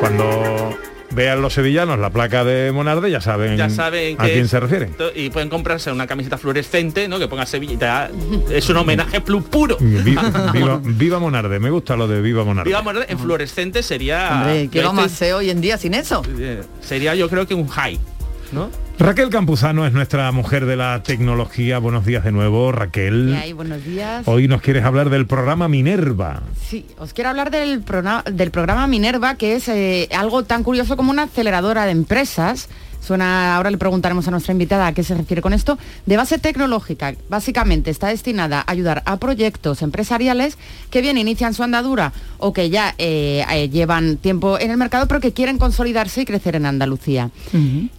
Cuando vean los sevillanos la placa de Monarde, ya saben, Ya saben a quién es- se refieren. Y pueden comprarse una camiseta fluorescente, ¿no? Que ponga Sevilla. Es un homenaje plu- puro. Viva, viva, viva Monarde, me gusta lo de Viva Monarde. Viva Monardes en fluorescente sería... Hombre, ¿qué vamos a hacer hoy en día sin eso? eh, Sería yo creo que un high, ¿no? Raquel Campuzano es nuestra mujer de la tecnología. Buenos días de nuevo, Raquel. Y ahí, buenos días. Hoy nos quieres hablar del programa Minerva. Sí, os quiero hablar del programa Minerva, que es eh, algo tan curioso como una aceleradora de empresas. Suena, ahora le preguntaremos a nuestra invitada a qué se refiere con esto, de base tecnológica. Básicamente está destinada a ayudar a proyectos empresariales que bien inician su andadura o que ya eh, eh, llevan tiempo en el mercado, pero que quieren consolidarse y crecer en Andalucía.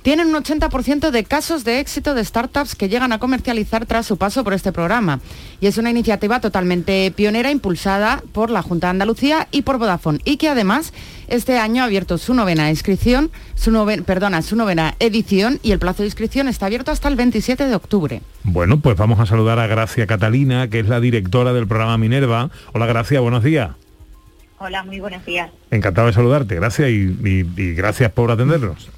Tienen un 80% de casos de éxito de startups que llegan a comercializar tras su paso por este programa. Y es una iniciativa totalmente pionera impulsada por la Junta de Andalucía y por Vodafone. Y que además este año ha abierto su novena inscripción, su noven- perdona, su novena edición y el plazo de inscripción está abierto hasta el 27 de octubre. Bueno, pues vamos a saludar a Gracia Catalina, que es la directora del programa Minerva. Hola Gracia, buenos días. Hola, muy buenos días. Encantado de saludarte, gracias y, y- y gracias por atendernos.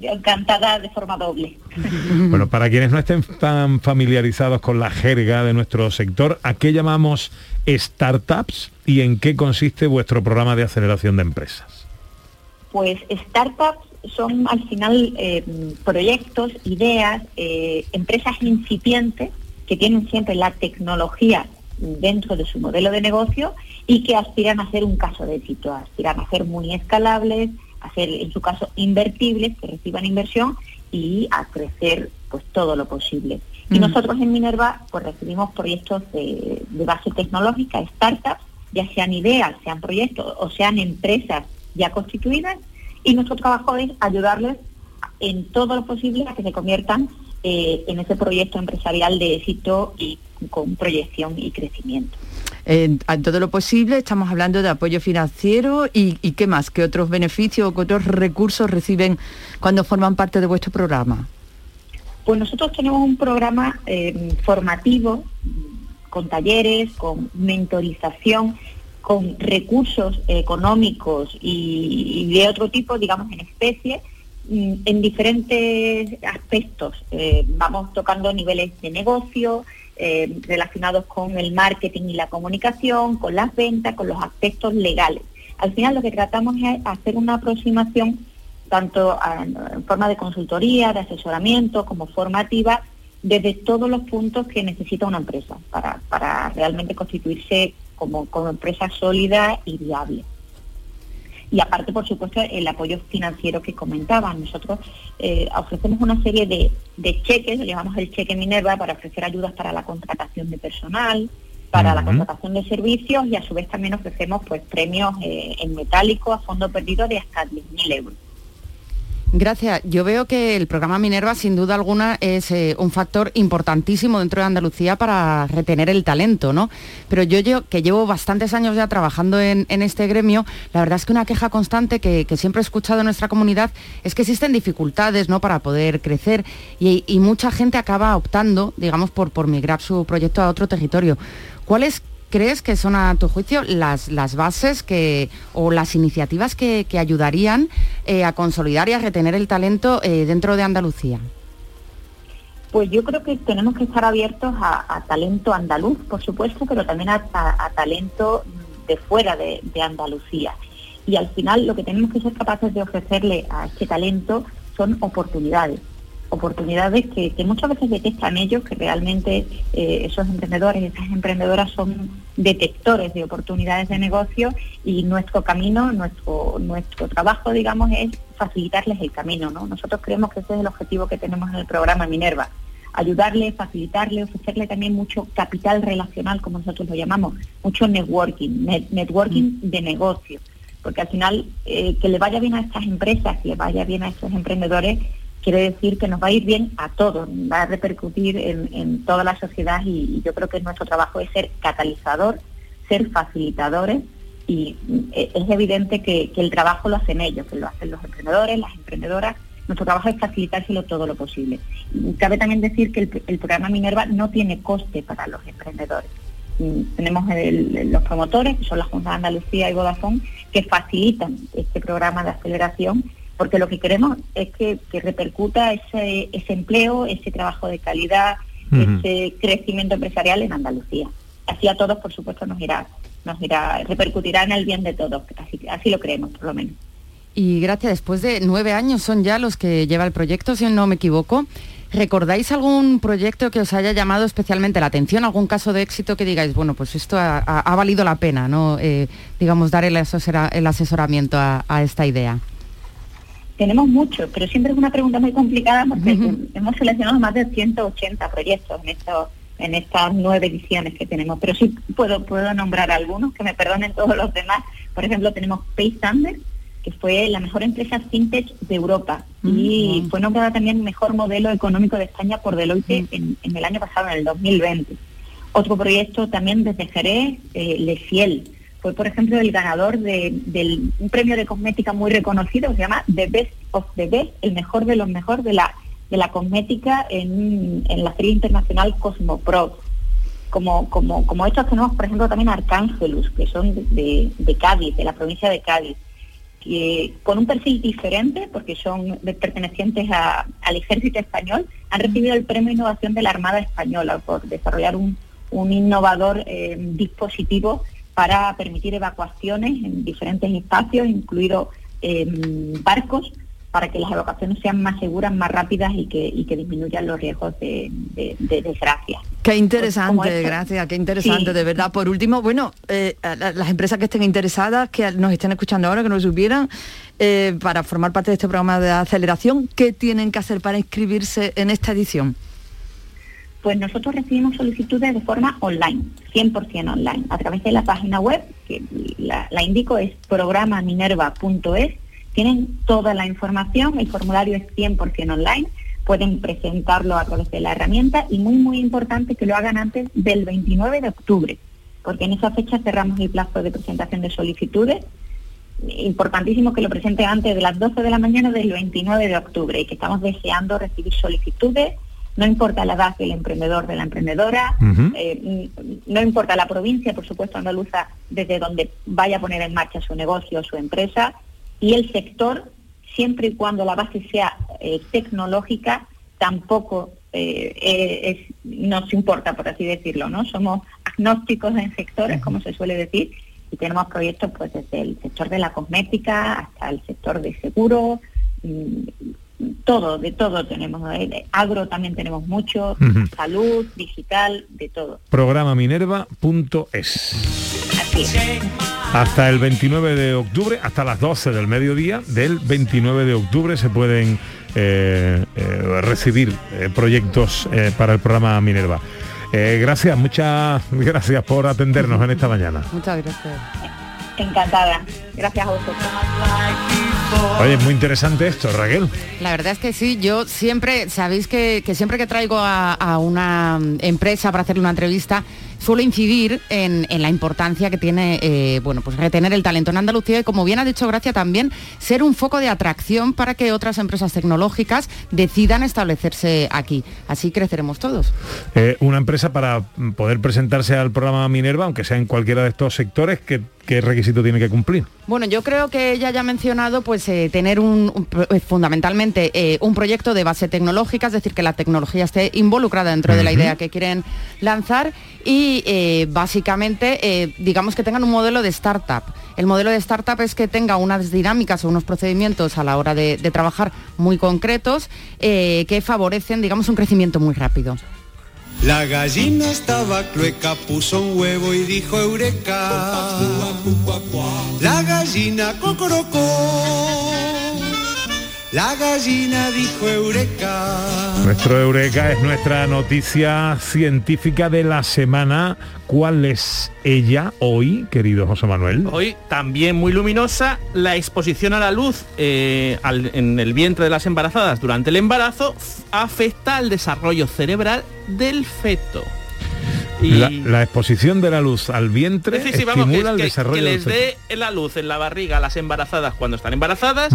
Encantada de forma doble. Bueno, para quienes no estén tan familiarizados con la jerga de nuestro sector, ¿a qué llamamos startups y en qué consiste vuestro programa de aceleración de empresas? Pues startups son al final eh, proyectos, ideas, eh, empresas incipientes que tienen siempre la tecnología dentro de su modelo de negocio y que aspiran a ser un caso de éxito, aspiran a ser muy escalables, a ser en su caso invertibles, que reciban inversión y a crecer pues todo lo posible. Y Mm. nosotros en Minerva pues recibimos proyectos de, de base tecnológica, startups, ya sean ideas, sean proyectos o sean empresas ya constituidas y nuestro trabajo es ayudarles en todo lo posible a que se conviertan eh, en ese proyecto empresarial de éxito y con proyección y crecimiento. En, todo lo posible estamos hablando de apoyo financiero y, qué más, qué otros beneficios o qué otros recursos reciben cuando forman parte de vuestro programa. Pues nosotros tenemos un programa eh, formativo con talleres, con mentorización, con recursos económicos y, y de otro tipo, digamos en especie, mm, en diferentes aspectos. Eh, vamos tocando niveles de negocio eh, relacionados con el marketing y la comunicación, con las ventas, con los aspectos legales. Al final lo que tratamos es hacer una aproximación tanto en forma de consultoría, de asesoramiento, como formativa, desde todos los puntos que necesita una empresa para, para realmente constituirse como, como empresa sólida y viable. Y aparte, por supuesto, el apoyo financiero que comentaban. Nosotros eh, ofrecemos una serie de, de cheques, lo llamamos el cheque Minerva, para ofrecer ayudas para la contratación de personal, para la contratación de servicios y a su vez también ofrecemos pues premios eh, en metálico a fondo perdido de hasta 10.000 euros. Gracias. Yo veo que el programa Minerva, sin duda alguna, es eh, un factor importantísimo dentro de Andalucía para retener el talento, ¿no? Pero yo, que llevo bastantes años ya trabajando en, este gremio, la verdad es que una queja constante que, siempre he escuchado en nuestra comunidad es que existen dificultades, ¿no? Para poder crecer y, y mucha gente acaba optando, digamos, por, por migrar su proyecto a otro territorio. ¿Cuáles crees que son, a tu juicio, las, las bases que, o las iniciativas que, que ayudarían eh, a consolidar y a retener el talento eh, dentro de Andalucía? Pues yo creo que tenemos que estar abiertos a, talento andaluz, por supuesto, pero también a talento de fuera de, de Andalucía. Y al final lo que tenemos que ser capaces de ofrecerle a este talento son oportunidades. Oportunidades que, que muchas veces detectan ellos, que realmente eh, esos emprendedores, esas emprendedoras son detectores de oportunidades de negocio y nuestro camino, nuestro, nuestro trabajo, digamos, es facilitarles el camino. ¿no? Nosotros creemos que ese es el objetivo que tenemos en el programa Minerva, ayudarle, facilitarle, ofrecerle también mucho capital relacional, como nosotros lo llamamos, mucho networking, net- networking de negocio, porque al final eh, que le vaya bien a estas empresas, que le vaya bien a estos emprendedores, quiere decir que nos va a ir bien a todos, va a repercutir en, en toda la sociedad y, yo creo que nuestro trabajo es ser catalizador, ser facilitadores y eh, es evidente que, el trabajo lo hacen ellos, que lo hacen los emprendedores, las emprendedoras. Nuestro trabajo es facilitárselo todo lo posible. Y Cabe también decir que el, programa Minerva no tiene coste para los emprendedores. Mm, Tenemos los promotores, que son la Junta de Andalucía y Vodafone, que facilitan este programa de aceleración, porque lo que queremos es que, que repercuta ese, ese empleo, ese trabajo de calidad, ese crecimiento empresarial en Andalucía. Así a todos, por supuesto, nos irá, nos irá, repercutirá en el bien de todos. Así, así lo creemos, por lo menos. Y gracias, después de nueve años son ya los que lleva el proyecto, si no me equivoco. ¿Recordáis algún proyecto que os haya llamado especialmente la atención, algún caso de éxito que digáis, bueno, pues esto ha, ha- ha valido la pena, ¿no? Eh, digamos, dar el, asesora- el asesoramiento a, a esta idea? Tenemos mucho, pero siempre es una pregunta muy complicada porque hemos seleccionado más de 180 proyectos en estos en estas nueve ediciones que tenemos, pero sí puedo puedo nombrar algunos, que me perdonen todos los demás. Por ejemplo, tenemos Paystander, que fue la mejor empresa fintech de Europa y fue nombrada también mejor modelo económico de España por Deloitte en, en el año pasado, en el 2020. Otro proyecto también desde Jerez, eh, Le Fiel. Fue, por ejemplo, el ganador de, un premio de cosmética muy reconocido, que se llama The Best of the Best, el mejor de los mejores de la, cosmética en, la Feria Internacional Cosmopro. Como, como, como tenemos, por ejemplo, también Arcángelus, que son de, Cádiz, de la provincia de Cádiz, que con un perfil diferente, porque son pertenecientes al ejército español, han recibido el premio Innovación de la Armada Española por desarrollar un, un innovador eh, dispositivo para permitir evacuaciones en diferentes espacios, incluidos eh, barcos, para que las evacuaciones sean más seguras, más rápidas y que, y que disminuyan los riesgos de, de- de desgracia. Qué interesante, como esto- gracias, qué interesante, Sí. de verdad. Por último, bueno, eh, las empresas que estén interesadas, que nos estén escuchando ahora, que nos supieran, eh, para formar parte de este programa de aceleración, ¿qué tienen que hacer para inscribirse en esta edición? Pues nosotros recibimos solicitudes de forma online, 100% online, a través de la página web, que la, indico es programaminerva.es. Tienen toda la información, el formulario es 100% online, pueden presentarlo a través de la herramienta y muy, muy importante que lo hagan antes del 29 de octubre, porque en esa fecha cerramos el plazo de presentación de solicitudes. Importantísimo que lo presente antes de las 12 de la mañana del 29 de octubre y que estamos deseando recibir solicitudes no importa la edad del emprendedor, de la emprendedora, eh, no importa la provincia, por supuesto, andaluza, desde donde vaya a poner en marcha su negocio o su empresa, y el sector, siempre y cuando la base sea eh, tecnológica, tampoco eh, es- nos importa, por así decirlo, ¿no? Somos agnósticos en sectores, como se suele decir, y tenemos proyectos pues desde el sector de la cosmética hasta el sector de seguro, mm, todo, de todo tenemos, ¿eh? Agro también tenemos mucho, salud, digital, de todo. Programaminerva.es. Hasta el 29 de octubre, hasta las 12 del mediodía del 29 de octubre se pueden eh, eh, recibir eh, proyectos eh, para el programa Minerva. Eh, gracias, muchas gracias por atendernos en esta mañana. Muchas gracias. Encantada. Gracias a vosotros. Oye, es muy interesante esto, Raquel. La verdad es que sí, yo siempre, sabéis que, que siempre que traigo a, a una empresa para hacerle una entrevista, suelo incidir en, en la importancia que tiene, eh, bueno, pues retener el talento en Andalucía y como bien ha dicho Gracia también, ser un foco de atracción para que otras empresas tecnológicas decidan establecerse aquí. Así creceremos todos. Eh, una empresa para poder presentarse al programa Minerva, aunque sea en cualquiera de estos sectores, ¿qué, qué requisito tiene que cumplir? Bueno, yo creo que ella ya ha mencionado pues eh, tener un, eh, fundamentalmente eh, un proyecto de base tecnológica, es decir, que la tecnología esté involucrada dentro de la idea que quieren lanzar y eh, básicamente digamos que tengan un modelo de startup. El modelo de startup es que tenga unas dinámicas o unos procedimientos a la hora de, de trabajar muy concretos que favorecen, digamos, un crecimiento muy rápido. La gallina estaba clueca, puso un huevo y dijo eureka. La gallina cocorocó. La gallina dijo eureka. Nuestro Eureka es nuestra noticia científica de la semana. ¿Cuál es ella hoy, querido José Manuel? Hoy también muy luminosa, la exposición a la luz eh, al- en el vientre de las embarazadas durante el embarazo afecta al desarrollo cerebral del feto. Y- La, la exposición de la luz al vientre Sí, sí, vamos, que, estimula el que- desarrollo que les dé la luz en la barriga a las embarazadas cuando están embarazadas,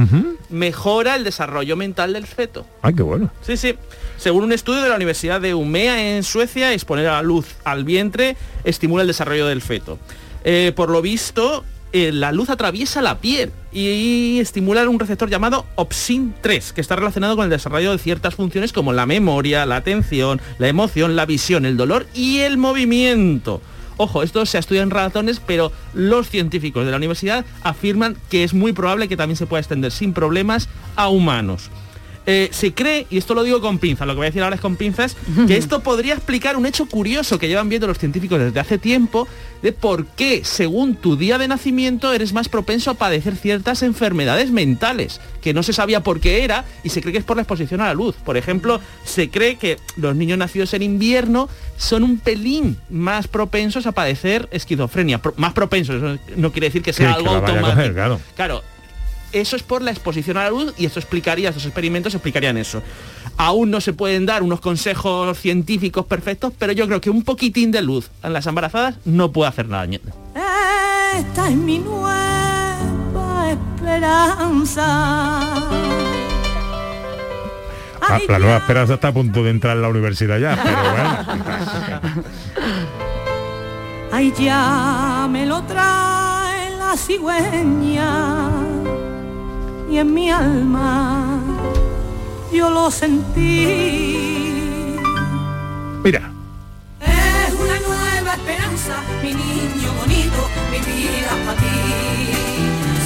mejora el desarrollo mental del feto. Ay, qué bueno. Sí, sí. Según un estudio de la Universidad de Umea en Suecia, exponer a la luz al vientre estimula el desarrollo del feto. Eh, por lo visto, eh, la luz atraviesa la piel y estimula un receptor llamado Opsin 3, que está relacionado con el desarrollo de ciertas funciones como la memoria, la atención, la emoción, la visión, el dolor y el movimiento. Ojo, esto se estudia en ratones, pero los científicos de la universidad afirman que es muy probable que también se pueda extender sin problemas a humanos. Eh, se cree, y esto lo digo con pinzas, lo que voy a decir ahora es con pinzas, que esto podría explicar un hecho curioso que llevan viendo los científicos desde hace tiempo, de por qué, según tu día de nacimiento, eres más propenso a padecer ciertas enfermedades mentales, que no se sabía por qué era, y se cree que es por la exposición a la luz. Por ejemplo, se cree que los niños nacidos en invierno son un pelín más propensos a padecer esquizofrenia, pro- más propensos, eso no quiere decir que sea que algo automático. coger, claro. Claro, eso es por la exposición a la luz y esto explicaría, estos experimentos explicarían eso. Aún no se pueden dar unos consejos científicos perfectos, pero yo creo que un poquitín de luz en las embarazadas no puede hacer nada. Esta es mi nueva esperanza. Ah, la nueva esperanza está a punto de entrar en la universidad ya, pero bueno. Ay, ya me lo trae la cigüeña y en mi alma yo lo sentí. Mira, Es una nueva esperanza, mi niño bonito, mi vida para ti.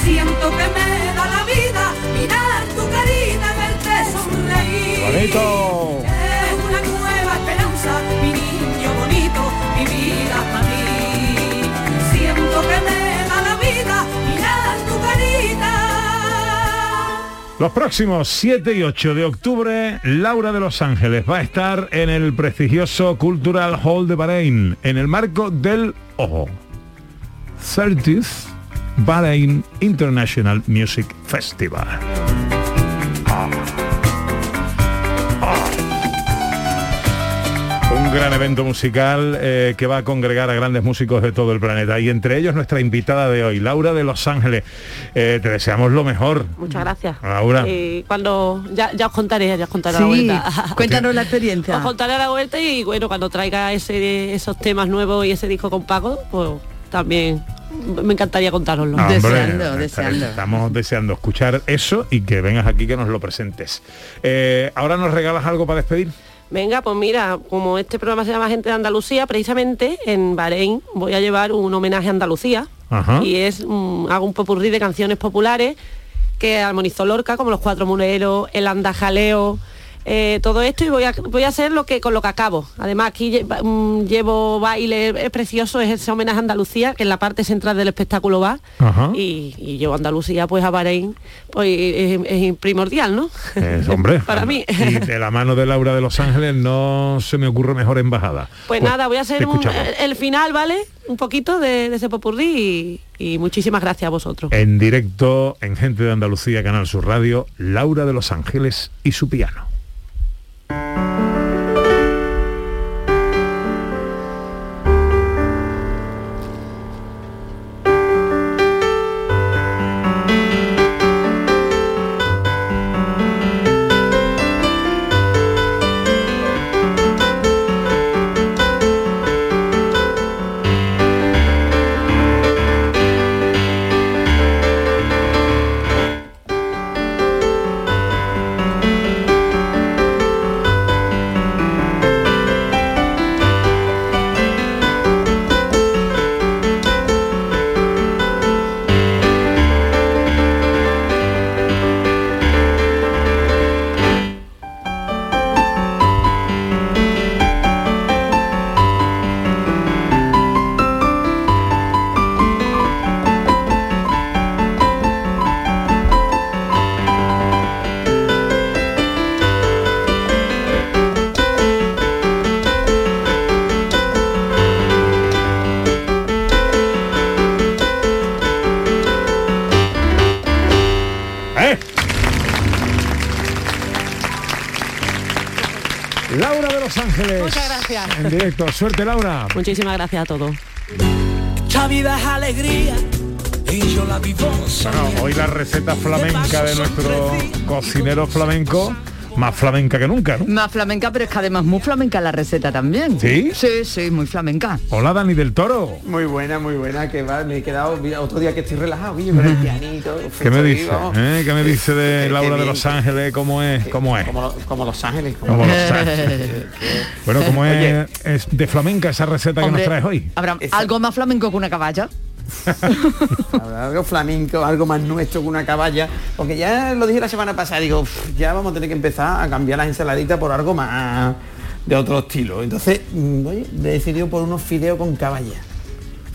Siento que me da la vida mirar tu carita, verte sonreír. Bonito. Los próximos 7 y 8 de octubre, Laura de Los Ángeles va a estar en el prestigioso Cultural Hall de Bahrein, en el marco del, ojo, 30th Bahrain International Music Festival. Un gran evento musical eh, que va a congregar a grandes músicos de todo el planeta y entre ellos nuestra invitada de hoy, Laura de Los Ángeles. Eh, te deseamos lo mejor. Muchas gracias. Laura. Eh, cuando ya, ya os contaré, ya os contaré la vuelta. cuéntanos la experiencia. Os contaré a la vuelta y bueno, cuando traiga ese, esos temas nuevos y ese disco con Paco, pues también me encantaría contároslo. Ah, hombre, Estamos deseando escuchar eso y que vengas aquí que nos lo presentes. Eh, Ahora nos regalas algo para despedir. Venga, pues mira, como este programa se llama Gente de Andalucía, precisamente en Bahrein voy a llevar un homenaje a Andalucía Ajá. Y es mm, hago un popurrí de canciones populares que armonizó Lorca, como los cuatro muleros, el andajaleo, eh, todo esto y voy a, voy a hacer lo que con lo que acabo. Además aquí mm, llevo baile, es precioso, es ese homenaje a Andalucía, que en la parte central del espectáculo va. Y, y llevo Andalucía pues a Bahrein, pues es, es primordial, ¿no? Es, hombre. Para mí. Y de la mano de Laura de Los Ángeles no se me ocurre mejor embajada. Pues nada, voy a hacer un- escuchamos. el final, ¿vale? Un poquito de, de ese popurrí y, y muchísimas gracias a vosotros. En directo en Gente de Andalucía, Canal Sur Radio, Laura de Los Ángeles y su piano. ¡Eh! En directo. Suerte, Laura. Muchísimas gracias a todos. Esta vida es alegría y yo la vivo Bueno, hoy la receta flamenca de nuestro cocinero flamenco, más flamenca que nunca, ¿no? Más flamenca, pero es que además muy flamenca la receta también. ¿Sí? Sí, sí, muy flamenca. Hola, Dani del Toro. Muy buena, muy buena, que va, me he quedado mira, otro día que estoy relajado, con el pianito. ¿Qué me dice? eh? ¿Qué me dice de Qué- Laura qué de. Los Ángeles? ¿Cómo es? ¿Cómo es? Como, lo- como Los Ángeles. como- Como Los Ángeles. Bueno, ¿cómo es, de flamenca esa receta que nos traes hoy? Habrá algo más flamenco que una caballa. Algo flamenco, algo más nuestro que una caballa, porque ya lo dije la semana pasada, digo, "Uf, ya vamos a tener que empezar a cambiar las ensaladitas por algo más de otro estilo. Entonces, mm, oye, he decidido por unos fideos con caballa.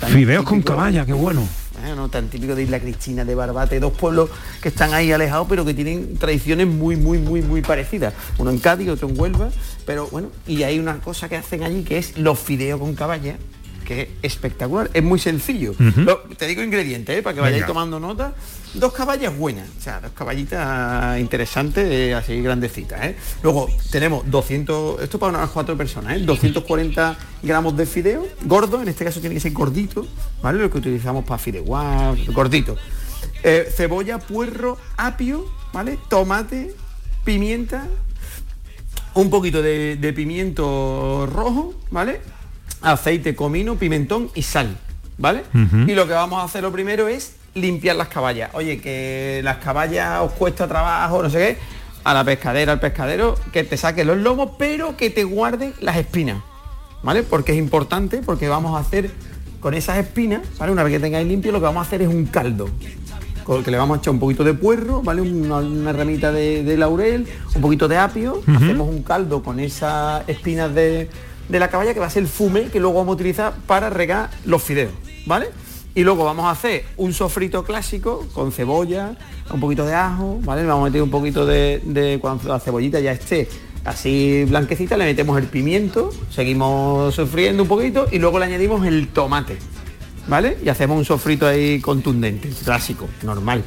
Fideos con caballa, qué bueno. Bueno, tan típico de Isla Cristina, de Barbate, dos pueblos que están ahí alejados, pero que tienen tradiciones muy, muy, muy, muy parecidas. Uno en Cádiz, otro en Huelva, pero bueno, y hay una cosa que hacen allí que es los fideos con caballa, que es espectacular, es muy sencillo. Lo- te digo ingredientes, ¿eh? para que vayáis Venga. tomando nota. Dos caballas buenas, o sea, dos caballitas interesantes, eh, así grandecitas. ¿eh? Luego tenemos 200, esto para unas cuatro personas, ¿eh? 240 gramos de fideo, gordo, en este caso tiene que ser gordito, ¿vale? Lo que utilizamos para fideuá, gordito. Eh, cebolla, puerro, apio, ¿vale? Tomate, pimienta, un poquito de, de pimiento rojo, ¿vale? Aceite, comino, pimentón y sal, ¿vale? Y lo que vamos a hacer lo primero es limpiar las caballas. Oye, que las caballas os cuesta trabajo, no sé qué, a la pescadera, al pescadero, que te saque los lomos, pero que te guarden las espinas, ¿vale? Porque es importante, porque vamos a hacer con esas espinas, ¿vale? Una vez que tengáis limpio, lo que vamos a hacer es un caldo con el que le vamos a echar un poquito de puerro, ¿vale? Una, una ramita de, de laurel, un poquito de apio, hacemos un caldo con esas espinas de, de la caballa que va a ser el fume que luego vamos a utilizar para regar los fideos, ¿vale? Y luego vamos a hacer un sofrito clásico con cebolla, un poquito de ajo, ¿vale? Le vamos a meter un poquito de, cuando la cebollita ya esté así blanquecita, le metemos el pimiento, seguimos sofriendo un poquito y luego le añadimos el tomate. ¿vale? Y hacemos un sofrito ahí contundente, clásico, normal.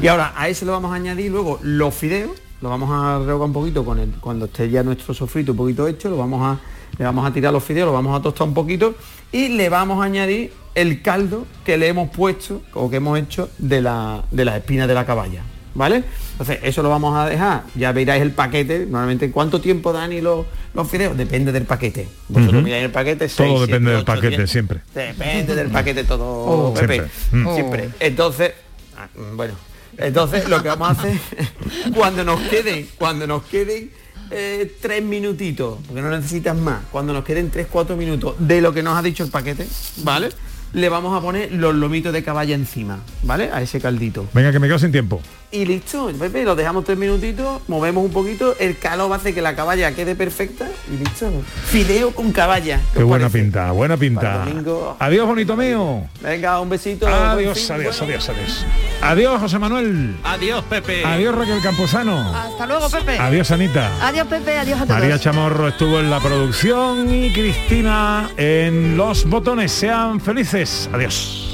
Y ahora a eso le vamos a añadir luego los fideos, lo vamos a rehogar un poquito con el, cuando esté ya nuestro sofrito un poquito hecho, lo vamos a, le vamos a tirar los fideos, lo vamos a tostar un poquito y le vamos a añadir el caldo que le hemos puesto o que hemos hecho de, la, de las espinas de la caballa. ¿Vale? Entonces eso lo vamos a dejar, ya veráis el paquete, normalmente ¿cuánto tiempo Dani los, los fideos? Depende del paquete. Vosotros Ujú. miráis el paquete, Todo seis, depende siete, del ocho, paquete, diez. siempre. Depende del paquete todo, Oh. Pepe. Siempre. Mm. Siempre. Entonces, ah, mm, bueno, entonces lo que vamos a hacer, cuando nos queden, cuando nos queden eh, tres minutitos, porque no necesitas más, cuando nos queden tres, cuatro minutos de lo que nos ha dicho el paquete, ¿vale? le vamos a poner los lomitos de caballa encima, ¿vale? A ese caldito. Venga, que me quedo sin tiempo. Y listo, Pepe, lo dejamos tres minutitos, movemos un poquito, el calor hacer que la caballa quede perfecta y listo. Fideo con caballa. ¿Qué buena pinta, buena pinta. Adiós, bonito mío. Venga, un besito. Adiós, adiós, bueno. adiós, adiós. Adiós, José Manuel. Adiós, Pepe. Adiós, Raquel Camposano. Hasta luego, Pepe. Adiós, Anita. Adiós, Pepe. Adiós a todos. María Chamorro estuvo en la producción y Cristina en los botones. Sean felices. Adiós.